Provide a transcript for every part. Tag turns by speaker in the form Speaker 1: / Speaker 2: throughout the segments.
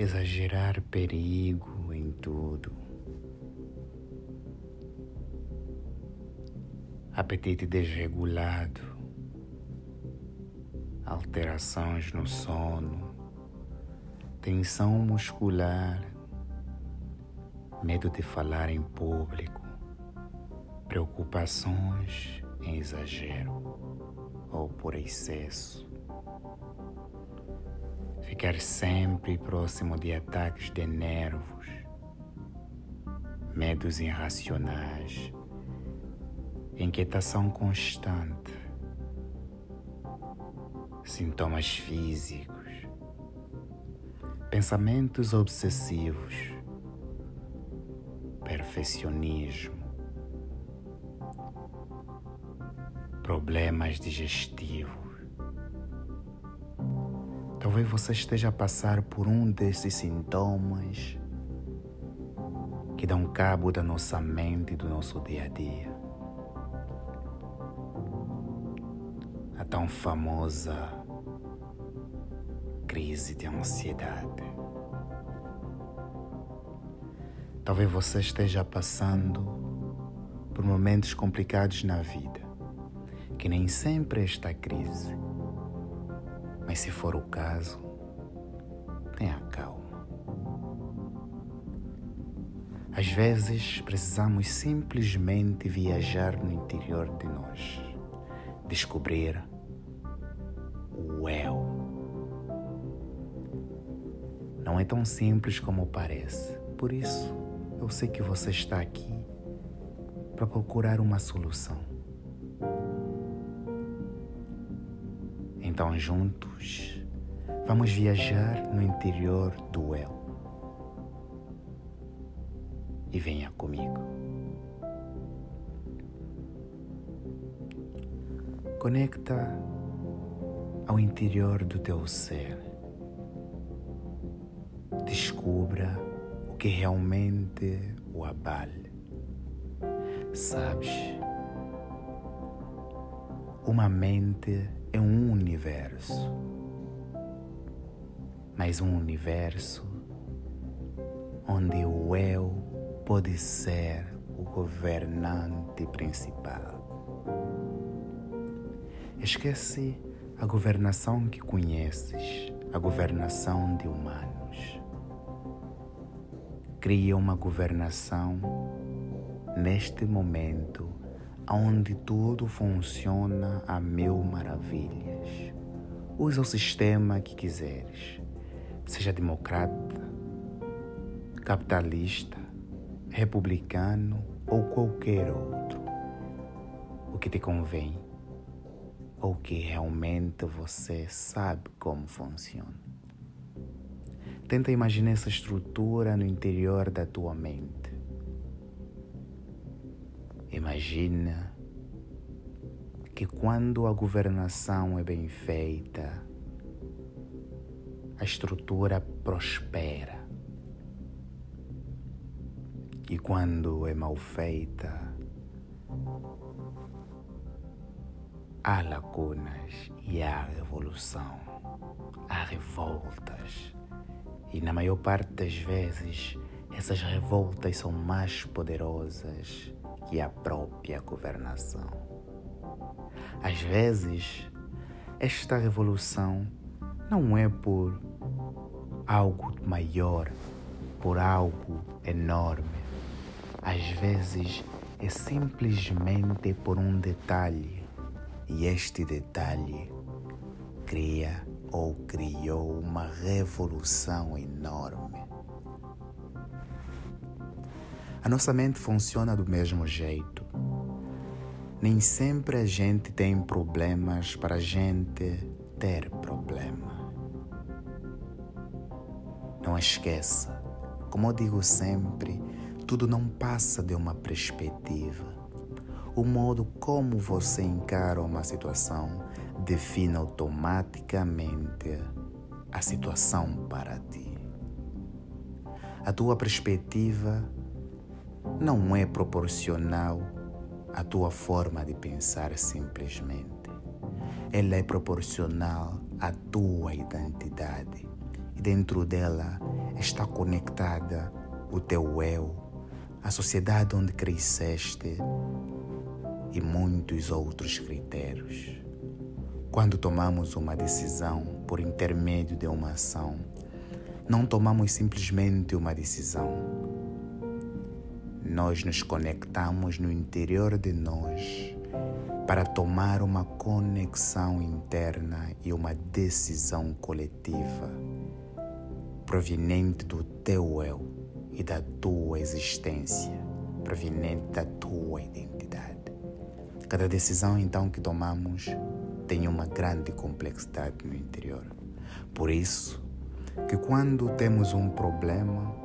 Speaker 1: exagerar perigo em tudo. Apetite desregulado, alterações no sono, tensão muscular, medo de falar em público, preocupações em exagero ou por excesso ficar sempre próximo de ataques de nervos, medos irracionais, inquietação constante, sintomas físicos, pensamentos obsessivos, perfeccionismo, problemas digestivos Talvez você esteja a passar por um desses sintomas que dão cabo da nossa mente e do nosso dia a dia. A tão famosa crise de ansiedade. Talvez você esteja passando por momentos complicados na vida, que nem sempre esta crise mas se for o caso, tenha calma. Às vezes precisamos simplesmente viajar no interior de nós, descobrir o eu. Não é tão simples como parece. Por isso, eu sei que você está aqui para procurar uma solução. Então, juntos, vamos viajar no interior do eu. E venha comigo. Conecta ao interior do teu ser. Descubra o que realmente o abale. Sabes, uma mente é um universo, mas um universo onde o eu pode ser o governante principal. Esquece a governação que conheces, a governação de humanos. Cria uma governação neste momento onde tudo funciona a mil maravilhas. Usa o sistema que quiseres, seja democrata, capitalista, republicano ou qualquer outro. O que te convém ou que realmente você sabe como funciona. Tenta imaginar essa estrutura no interior da tua mente Imagina que quando a governação é bem feita, a estrutura prospera. E quando é mal feita, há lacunas e há revolução, há revoltas. E na maior parte das vezes, essas revoltas são mais poderosas que a própria governação. Às vezes, esta revolução não é por algo maior, por algo enorme. Às vezes é simplesmente por um detalhe, e este detalhe cria ou criou uma revolução enorme. A nossa mente funciona do mesmo jeito. Nem sempre a gente tem problemas para a gente ter problema. Não esqueça, como eu digo sempre, tudo não passa de uma perspectiva. O modo como você encara uma situação define automaticamente a situação para ti. A tua perspectiva não é proporcional à tua forma de pensar simplesmente. Ela é proporcional à tua identidade. e dentro dela está conectada o teu eu, a sociedade onde cresceste e muitos outros critérios. Quando tomamos uma decisão por intermédio de uma ação, não tomamos simplesmente uma decisão. Nós nos conectamos no interior de nós para tomar uma conexão interna e uma decisão coletiva proveniente do teu eu e da tua existência, proveniente da tua identidade. Cada decisão então que tomamos tem uma grande complexidade no interior. Por isso, que quando temos um problema,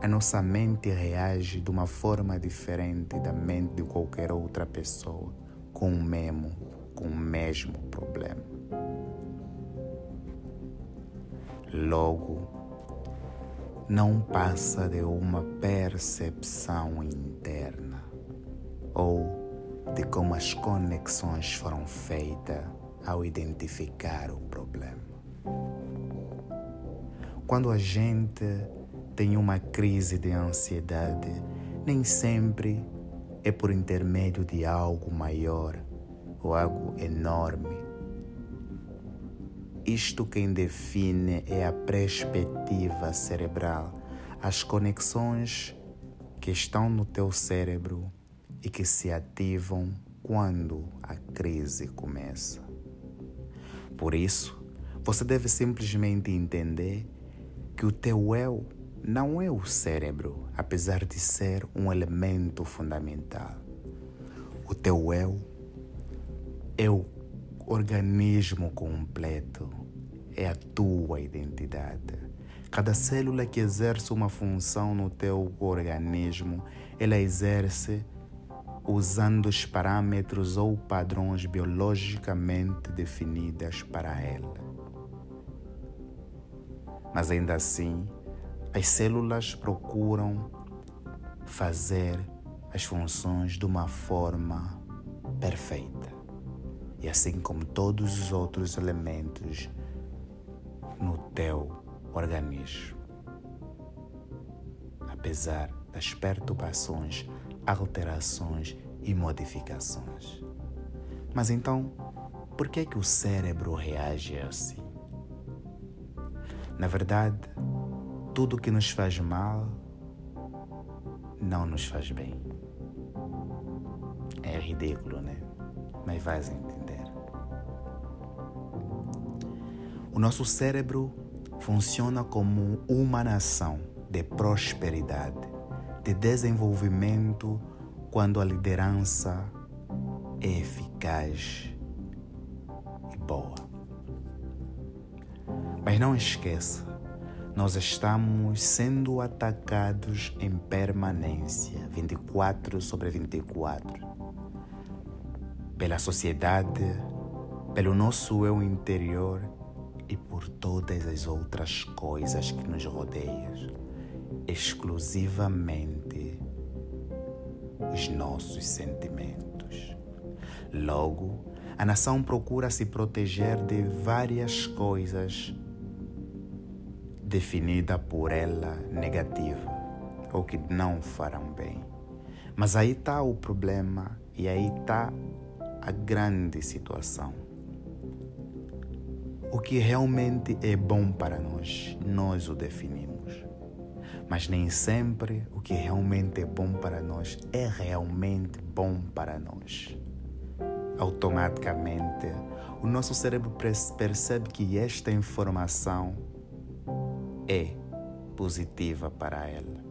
Speaker 1: a nossa mente reage de uma forma diferente da mente de qualquer outra pessoa com o mesmo, com o mesmo problema. Logo, não passa de uma percepção interna ou de como as conexões foram feitas ao identificar o problema. Quando a gente tem uma crise de ansiedade, nem sempre é por intermédio de algo maior ou algo enorme. Isto quem define é a perspectiva cerebral, as conexões que estão no teu cérebro e que se ativam quando a crise começa. Por isso, você deve simplesmente entender que o teu eu não é o cérebro, apesar de ser um elemento fundamental. O teu eu é o organismo completo, é a tua identidade. Cada célula que exerce uma função no teu organismo, ela exerce usando os parâmetros ou padrões biologicamente definidos para ela. Mas ainda assim, as células procuram fazer as funções de uma forma perfeita. E assim como todos os outros elementos no teu organismo. Apesar das perturbações alterações e modificações. Mas então, por que é que o cérebro reage assim? Na verdade, tudo que nos faz mal não nos faz bem. É ridículo, né? Mas vais entender. O nosso cérebro funciona como uma nação de prosperidade de desenvolvimento quando a liderança é eficaz e boa. Mas não esqueça, nós estamos sendo atacados em permanência, 24 sobre 24, pela sociedade, pelo nosso eu interior e por todas as outras coisas que nos rodeiam exclusivamente os nossos sentimentos. Logo, a nação procura se proteger de várias coisas definidas por ela negativa ou que não farão bem. Mas aí está o problema e aí está a grande situação. O que realmente é bom para nós, nós o definimos. Mas nem sempre o que realmente é bom para nós é realmente bom para nós. Automaticamente, o nosso cérebro percebe que esta informação é positiva para ela.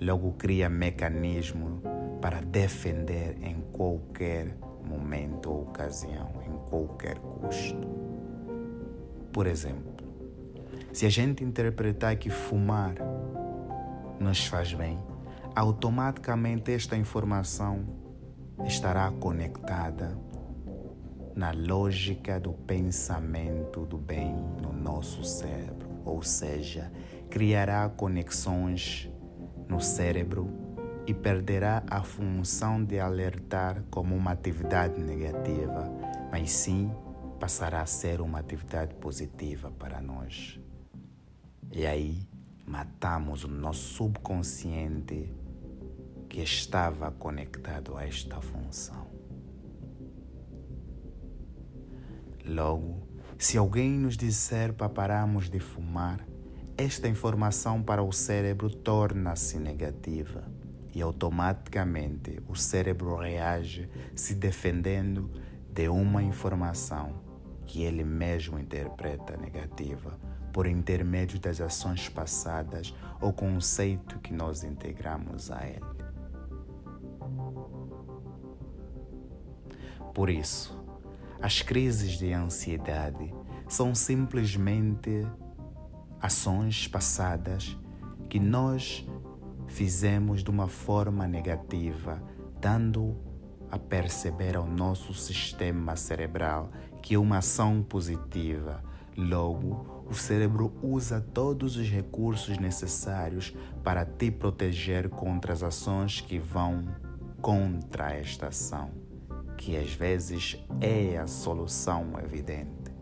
Speaker 1: Logo cria mecanismo para defender em qualquer momento ou ocasião, em qualquer custo. Por exemplo, se a gente interpretar que fumar nos faz bem, automaticamente esta informação estará conectada na lógica do pensamento do bem no nosso cérebro, ou seja, criará conexões no cérebro e perderá a função de alertar como uma atividade negativa, mas sim passará a ser uma atividade positiva para nós. E aí matamos o nosso subconsciente que estava conectado a esta função. Logo, se alguém nos disser para pararmos de fumar, esta informação para o cérebro torna-se negativa e automaticamente o cérebro reage se defendendo de uma informação que ele mesmo interpreta negativa por intermédio das ações passadas ou conceito que nós integramos a ele. Por isso, as crises de ansiedade são simplesmente ações passadas que nós fizemos de uma forma negativa, dando a perceber ao nosso sistema cerebral que é uma ação positiva. Logo, o cérebro usa todos os recursos necessários para te proteger contra as ações que vão contra esta ação, que às vezes é a solução evidente.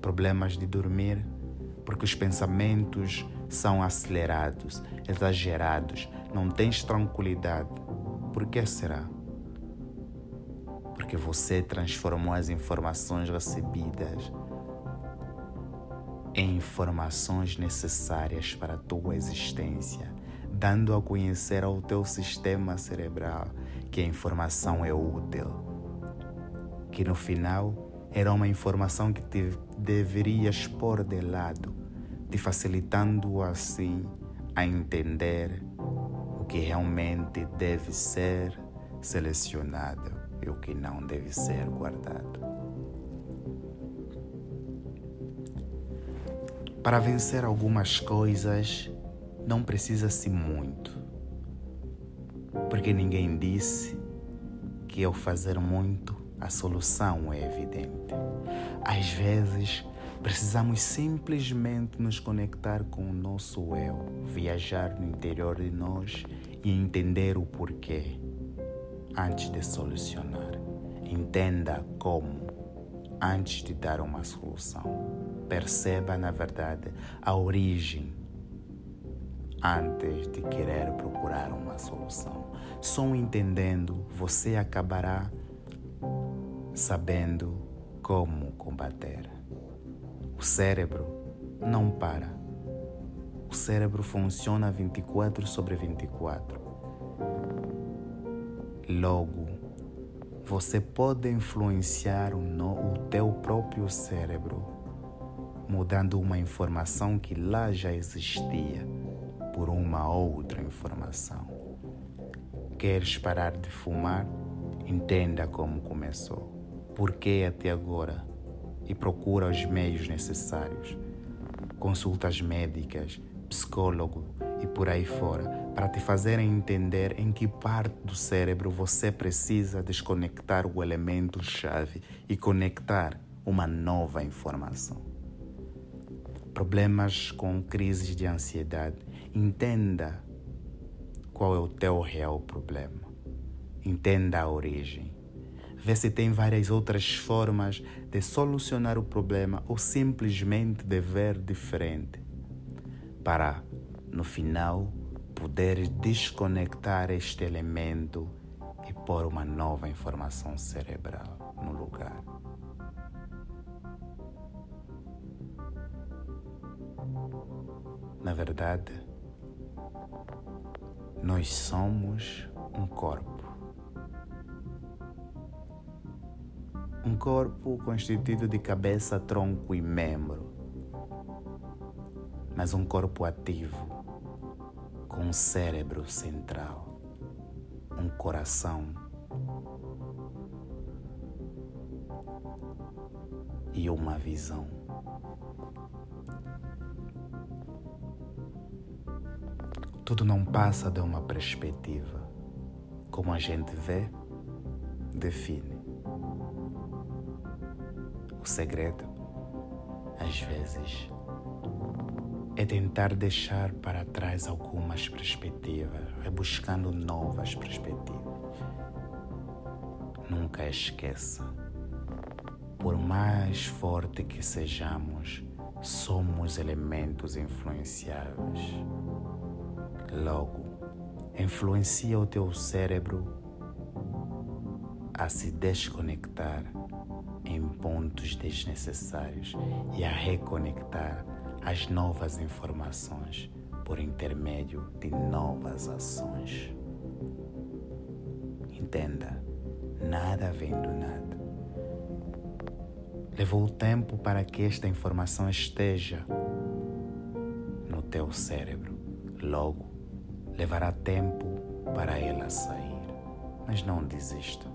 Speaker 1: Problemas de dormir, porque os pensamentos são acelerados, exagerados, não tens tranquilidade. Por que será? Porque você transformou as informações recebidas em informações necessárias para a tua existência, dando a conhecer ao teu sistema cerebral que a informação é útil, que no final era uma informação que te deverias pôr de lado, te facilitando assim a entender o que realmente deve ser selecionado e o que não deve ser guardado. Para vencer algumas coisas, não precisa-se muito. Porque ninguém disse que ao fazer muito, a solução é evidente. Às vezes, precisamos simplesmente nos conectar com o nosso eu, viajar no interior de nós e entender o porquê antes de solucionar. Entenda como antes de dar uma solução. Perceba, na verdade, a origem antes de querer procurar uma solução. Só entendendo, você acabará sabendo como combater. O cérebro não para. O cérebro funciona 24 sobre 24. Logo, você pode influenciar o, no, o teu próprio cérebro, mudando uma informação que lá já existia por uma outra informação. Queres parar de fumar? Entenda como começou, por que até agora e procura os meios necessários. Consultas médicas, psicólogo e por aí fora para te fazerem entender em que parte do cérebro você precisa desconectar o elemento-chave e conectar uma nova informação. Problemas com crises de ansiedade. Entenda qual é o teu real problema. Entenda a origem. Vê se tem várias outras formas de solucionar o problema ou simplesmente de ver diferente. Para, no final, poder desconectar este elemento e pôr uma nova informação cerebral no lugar. Na verdade, nós somos um corpo. Um corpo constituído de cabeça, tronco e membro, mas um corpo ativo com um cérebro central, um coração e uma visão. Tudo não passa de uma perspectiva. Como a gente vê, define. O segredo, às vezes, é tentar deixar para trás algumas perspectivas, rebuscando novas perspectivas. Nunca esqueça, por mais forte que sejamos, somos elementos influenciáveis. Logo, influencia o teu cérebro a se desconectar em pontos desnecessários e a reconectar as novas informações por intermédio de novas ações. Entenda, nada vem do nada. Levou tempo para que esta informação esteja no teu cérebro. Logo, levará tempo para ela sair. Mas não desista.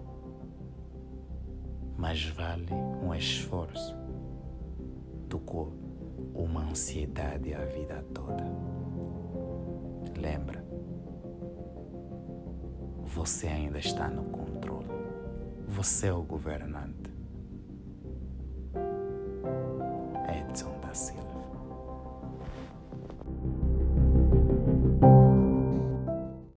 Speaker 1: Mais vale um esforço do que uma ansiedade a vida toda. Lembra, você ainda está no controle. Você é o governante.